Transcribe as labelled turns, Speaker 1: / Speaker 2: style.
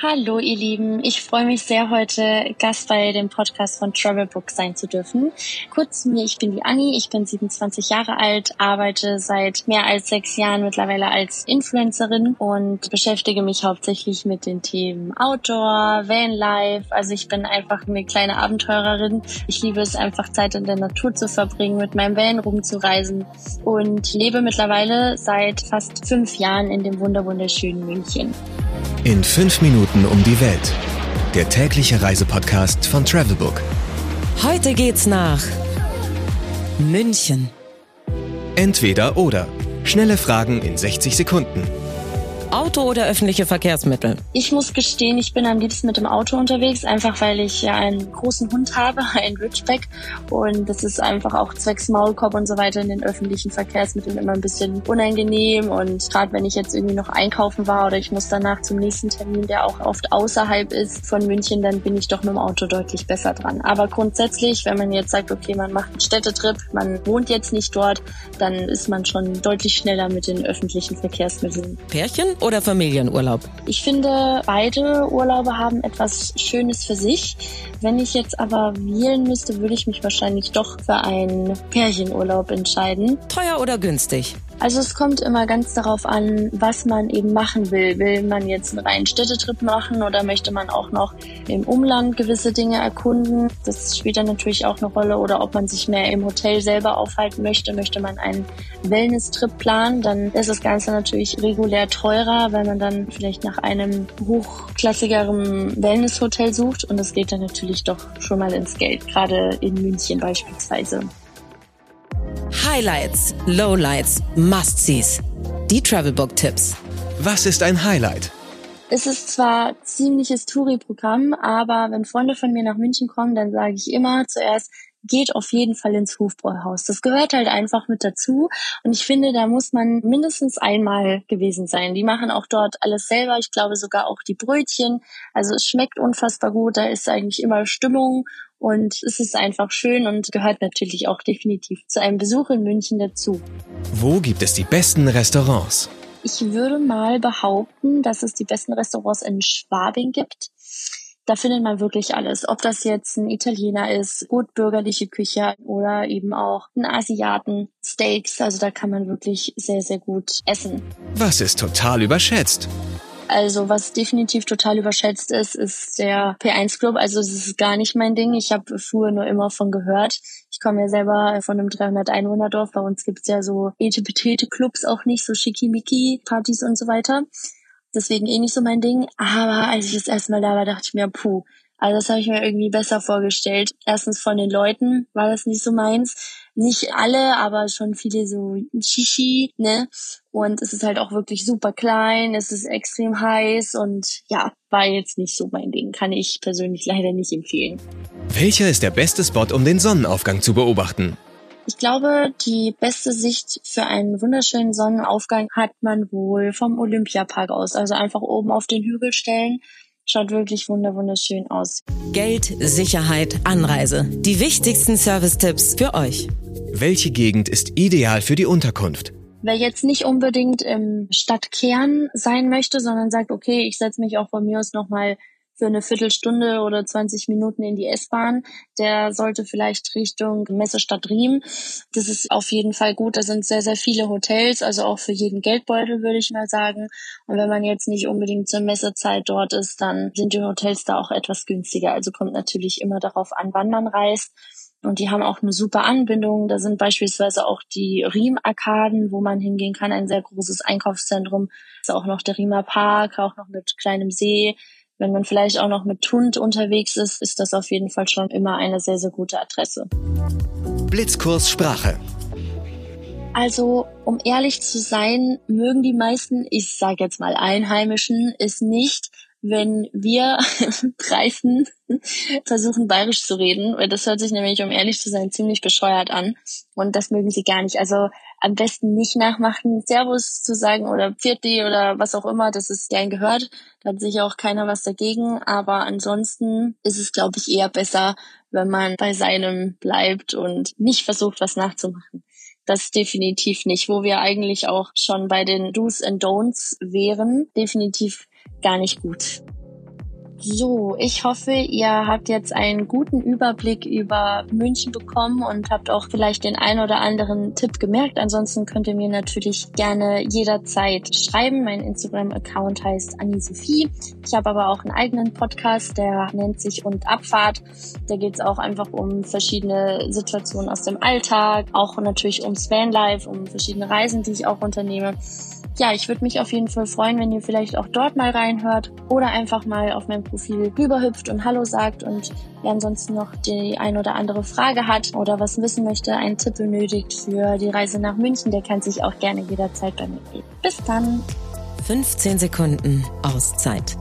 Speaker 1: Hallo ihr Lieben, ich freue mich sehr, heute Gast bei dem Podcast von Travelbook sein zu dürfen. Kurz zu mir, ich bin die Anni, ich bin 27 Jahre alt, arbeite seit mehr als sechs Jahren mittlerweile als Influencerin und beschäftige mich hauptsächlich mit den Themen Outdoor, Vanlife. Also ich bin einfach eine kleine Abenteurerin. Ich liebe es einfach Zeit in der Natur zu verbringen, mit meinem Van rumzureisen und lebe mittlerweile seit fast fünf Jahren in dem wunderschönen München.
Speaker 2: In fünf Minuten um die Welt. Der tägliche Reisepodcast von Travelbook.
Speaker 3: Heute geht's nach München.
Speaker 2: Entweder oder. Schnelle Fragen in 60 Sekunden.
Speaker 3: Auto oder öffentliche Verkehrsmittel?
Speaker 1: Ich muss gestehen, ich bin am liebsten mit dem Auto unterwegs, einfach weil ich ja einen großen Hund habe, einen Ridgeback. Und das ist einfach auch zwecks Maulkorb und so weiter in den öffentlichen Verkehrsmitteln immer ein bisschen unangenehm. Und gerade wenn ich jetzt irgendwie noch einkaufen war oder ich muss danach zum nächsten Termin, der auch oft außerhalb ist von München, dann bin ich doch mit dem Auto deutlich besser dran. Aber grundsätzlich, wenn man jetzt sagt, okay, man macht einen Städtetrip, man wohnt jetzt nicht dort, dann ist man schon deutlich schneller mit den öffentlichen Verkehrsmitteln.
Speaker 3: Pärchen oder Familienurlaub?
Speaker 1: Ich finde, beide Urlaube haben etwas Schönes für sich. Wenn ich jetzt aber wählen müsste, würde ich mich wahrscheinlich doch für einen Pärchenurlaub entscheiden.
Speaker 3: Teuer oder günstig?
Speaker 1: Also es kommt immer ganz darauf an, was man eben machen will. Will man jetzt einen reinen Städtetrip machen oder möchte man auch noch im Umland gewisse Dinge erkunden? Das spielt dann natürlich auch eine Rolle. Oder ob man sich mehr im Hotel selber aufhalten möchte. Möchte man einen Wellness-Trip planen, dann ist das Ganze natürlich regulär teurer, weil man dann vielleicht nach einem hochklassigeren Wellness-Hotel sucht. Und das geht dann natürlich doch schon mal ins Geld, gerade in München beispielsweise.
Speaker 3: Highlights, Lowlights, Must-Sees. Die Travelbook-Tipps.
Speaker 2: Was ist ein Highlight?
Speaker 1: Es ist zwar ziemliches Touri-Programm, aber wenn Freunde von mir nach München kommen, dann sage ich immer zuerst, geht auf jeden Fall ins Hofbräuhaus. Das gehört halt einfach mit dazu. Und ich finde, da muss man mindestens einmal gewesen sein. Die machen auch dort alles selber. Ich glaube sogar auch die Brötchen. Also es schmeckt unfassbar gut. Da ist eigentlich immer Stimmung. Und es ist einfach schön und gehört natürlich auch definitiv zu einem Besuch in München dazu.
Speaker 2: Wo gibt es die besten Restaurants?
Speaker 1: Ich würde mal behaupten, dass es die besten Restaurants in Schwabing gibt. Da findet man wirklich alles. Ob das jetzt ein Italiener ist, gut bürgerliche Küche oder eben auch ein Asiaten, Steaks. Also da kann man wirklich sehr, sehr gut essen.
Speaker 2: Was ist total überschätzt?
Speaker 1: Also was definitiv total überschätzt ist, ist der P1 Club. Also es ist gar nicht mein Ding. Ich habe früher nur immer von gehört. Ich komme ja selber von einem 300 Einwohner Dorf. Bei uns gibt's ja so etepetete Clubs auch nicht, so schickimicki Partys und so weiter. Deswegen eh nicht so mein Ding. Aber als ich das erste Mal da war, dachte ich mir, puh, also das habe ich mir irgendwie besser vorgestellt. Erstens von den Leuten war das nicht so meins. Nicht alle, aber schon viele so Shishi, ne? Und es ist halt auch wirklich super klein, es ist extrem heiß und ja, war jetzt nicht so mein Ding. Kann ich persönlich leider nicht empfehlen.
Speaker 2: Welcher ist der beste Spot, um den Sonnenaufgang zu beobachten?
Speaker 1: Ich glaube, die beste Sicht für einen wunderschönen Sonnenaufgang hat man wohl vom Olympiapark aus. Also einfach oben auf den Hügel stellen. Schaut wirklich wunderschön aus.
Speaker 3: Geld, Sicherheit, Anreise. Die wichtigsten Service-Tipps für euch.
Speaker 2: Welche Gegend ist ideal für die Unterkunft?
Speaker 1: Wer jetzt nicht unbedingt im Stadtkern sein möchte, sondern sagt, okay, ich setze mich auch von mir aus nochmal für eine Viertelstunde oder 20 Minuten in die S-Bahn, der sollte vielleicht Richtung Messestadt Riem. Das ist auf jeden Fall gut. Da sind sehr, sehr viele Hotels, also auch für jeden Geldbeutel, würde ich mal sagen. Und wenn man jetzt nicht unbedingt zur Messezeit dort ist, dann sind die Hotels da auch etwas günstiger. Also kommt natürlich immer darauf an, wann man reist. Und die haben auch eine super Anbindung. Da sind beispielsweise auch die Riem-Arkaden, wo man hingehen kann, ein sehr großes Einkaufszentrum. Ist auch noch der Riemer Park, auch noch mit kleinem See. Wenn man vielleicht auch noch mit Hund unterwegs ist, ist das auf jeden Fall schon immer eine sehr, sehr gute Adresse.
Speaker 2: Blitzkurs Sprache.
Speaker 1: Also, um ehrlich zu sein, mögen die meisten, ich sage jetzt mal Einheimischen, es nicht, wenn wir Reifen versuchen, bayerisch zu reden, weil das hört sich nämlich, um ehrlich zu sein, ziemlich bescheuert an. Und das mögen sie gar nicht. Also am besten nicht nachmachen, Servus zu sagen oder Pfirti oder was auch immer, das ist gern gehört. Da hat sicher auch keiner was dagegen. Aber ansonsten ist es, glaube ich, eher besser, wenn man bei seinem bleibt und nicht versucht, was nachzumachen. Das definitiv nicht, wo wir eigentlich auch schon bei den Do's and Don'ts wären. Definitiv gar nicht gut. So, ich hoffe, ihr habt jetzt einen guten Überblick über München bekommen und habt auch vielleicht den ein oder anderen Tipp gemerkt. Ansonsten könnt ihr mir natürlich gerne jederzeit schreiben. Mein Instagram-Account heißt Annie-Sophie. Ich habe aber auch einen eigenen Podcast, der nennt sich Und Abfahrt. Da geht es auch einfach um verschiedene Situationen aus dem Alltag, auch natürlich ums Vanlife, um verschiedene Reisen, die ich auch unternehme ja, ich würde mich auf jeden Fall freuen, wenn ihr vielleicht auch dort mal reinhört oder einfach mal auf mein Profil rüberhüpft und Hallo sagt und wer ansonsten noch die ein oder andere Frage hat oder was wissen möchte, einen Tipp benötigt für die Reise nach München, der kann sich auch gerne jederzeit bei mir geben. Bis dann!
Speaker 3: 15 Sekunden Auszeit